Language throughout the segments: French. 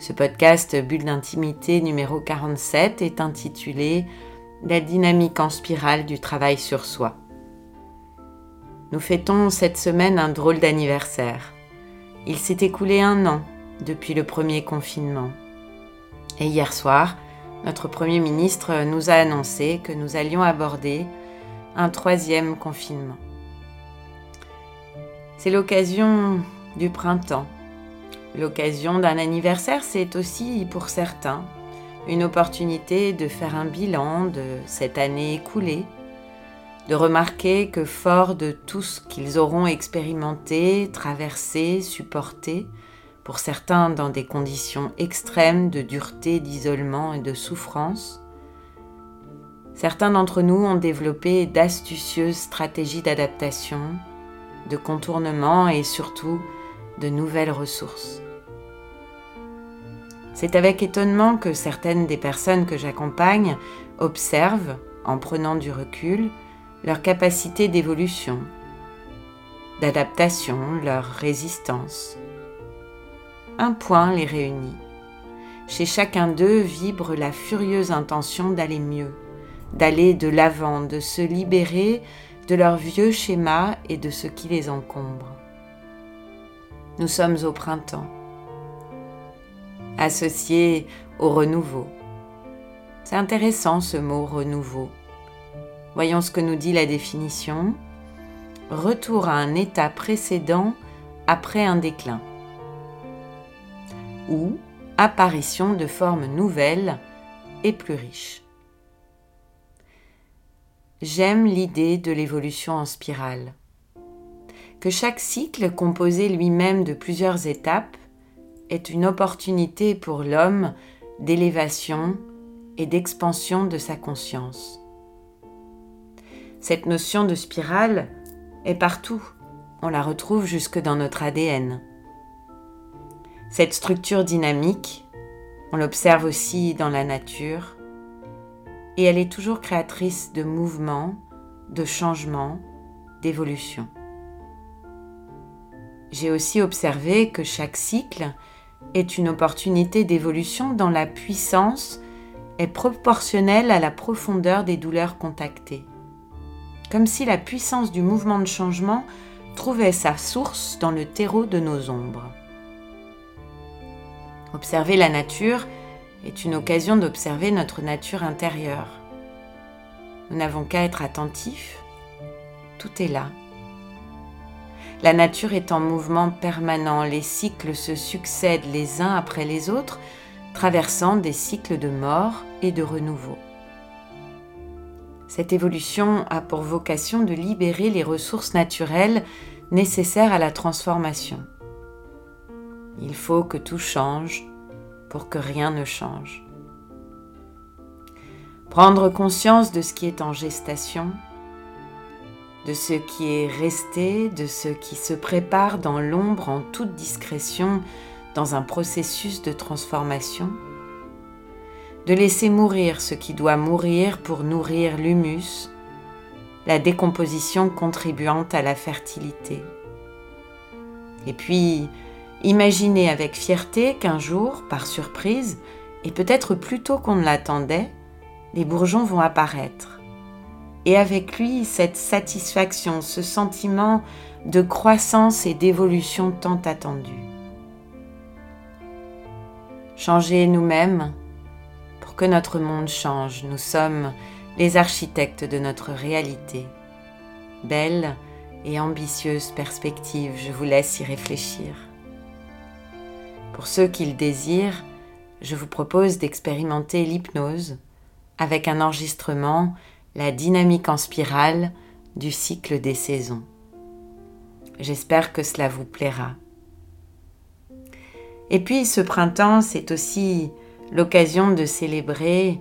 Ce podcast Bulle d'intimité numéro 47 est intitulé La dynamique en spirale du travail sur soi. Nous fêtons cette semaine un drôle d'anniversaire. Il s'est écoulé un an depuis le premier confinement. Et hier soir, notre Premier ministre nous a annoncé que nous allions aborder un troisième confinement. C'est l'occasion du printemps L'occasion d'un anniversaire, c'est aussi pour certains une opportunité de faire un bilan de cette année écoulée, de remarquer que fort de tout ce qu'ils auront expérimenté, traversé, supporté, pour certains dans des conditions extrêmes de dureté, d'isolement et de souffrance, certains d'entre nous ont développé d'astucieuses stratégies d'adaptation, de contournement et surtout de nouvelles ressources. C'est avec étonnement que certaines des personnes que j'accompagne observent, en prenant du recul, leur capacité d'évolution, d'adaptation, leur résistance. Un point les réunit. Chez chacun d'eux vibre la furieuse intention d'aller mieux, d'aller de l'avant, de se libérer de leurs vieux schémas et de ce qui les encombre. Nous sommes au printemps, associé au renouveau. C'est intéressant ce mot renouveau. Voyons ce que nous dit la définition. Retour à un état précédent après un déclin. Ou apparition de formes nouvelles et plus riches. J'aime l'idée de l'évolution en spirale que chaque cycle composé lui-même de plusieurs étapes est une opportunité pour l'homme d'élévation et d'expansion de sa conscience. Cette notion de spirale est partout, on la retrouve jusque dans notre ADN. Cette structure dynamique, on l'observe aussi dans la nature, et elle est toujours créatrice de mouvements, de changements, d'évolution. J'ai aussi observé que chaque cycle est une opportunité d'évolution dont la puissance est proportionnelle à la profondeur des douleurs contactées. Comme si la puissance du mouvement de changement trouvait sa source dans le terreau de nos ombres. Observer la nature est une occasion d'observer notre nature intérieure. Nous n'avons qu'à être attentifs. Tout est là. La nature est en mouvement permanent, les cycles se succèdent les uns après les autres, traversant des cycles de mort et de renouveau. Cette évolution a pour vocation de libérer les ressources naturelles nécessaires à la transformation. Il faut que tout change pour que rien ne change. Prendre conscience de ce qui est en gestation, de ce qui est resté, de ce qui se prépare dans l'ombre en toute discrétion dans un processus de transformation, de laisser mourir ce qui doit mourir pour nourrir l'humus, la décomposition contribuant à la fertilité. Et puis, imaginer avec fierté qu'un jour, par surprise, et peut-être plus tôt qu'on ne l'attendait, les bourgeons vont apparaître et avec lui cette satisfaction, ce sentiment de croissance et d'évolution tant attendu. Changer nous-mêmes pour que notre monde change. Nous sommes les architectes de notre réalité. Belle et ambitieuse perspective, je vous laisse y réfléchir. Pour ceux qui le désirent, je vous propose d'expérimenter l'hypnose avec un enregistrement la dynamique en spirale du cycle des saisons. J'espère que cela vous plaira. Et puis ce printemps, c'est aussi l'occasion de célébrer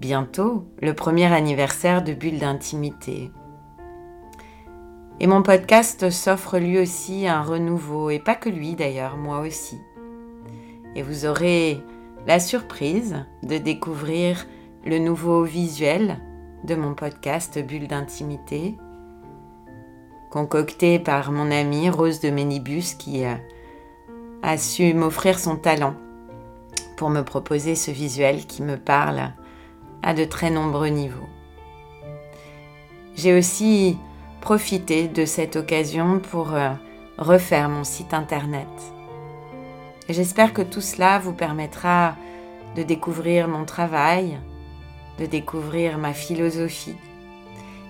bientôt le premier anniversaire de Bulle d'intimité. Et mon podcast s'offre lui aussi un renouveau, et pas que lui d'ailleurs, moi aussi. Et vous aurez la surprise de découvrir le nouveau visuel de mon podcast Bulle d'intimité, concocté par mon amie Rose de Ménibus qui euh, a su m'offrir son talent pour me proposer ce visuel qui me parle à de très nombreux niveaux. J'ai aussi profité de cette occasion pour euh, refaire mon site internet. J'espère que tout cela vous permettra de découvrir mon travail, de découvrir ma philosophie.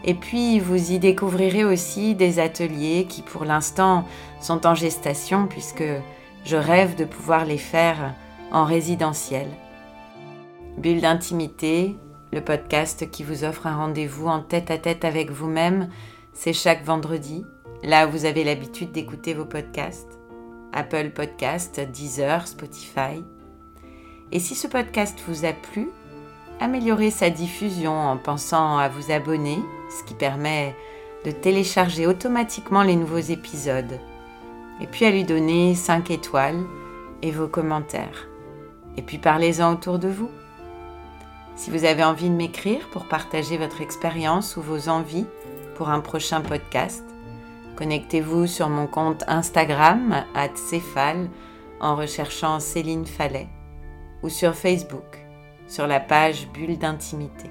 Et puis vous y découvrirez aussi des ateliers qui pour l'instant sont en gestation puisque je rêve de pouvoir les faire en résidentiel. Bulle d'intimité, le podcast qui vous offre un rendez-vous en tête à tête avec vous-même, c'est chaque vendredi, là où vous avez l'habitude d'écouter vos podcasts. Apple Podcast, Deezer, Spotify. Et si ce podcast vous a plu, améliorez sa diffusion en pensant à vous abonner, ce qui permet de télécharger automatiquement les nouveaux épisodes. Et puis à lui donner 5 étoiles et vos commentaires. Et puis parlez-en autour de vous. Si vous avez envie de m'écrire pour partager votre expérience ou vos envies pour un prochain podcast, Connectez-vous sur mon compte Instagram, Céphale, en recherchant Céline Fallet, ou sur Facebook, sur la page Bulle d'intimité.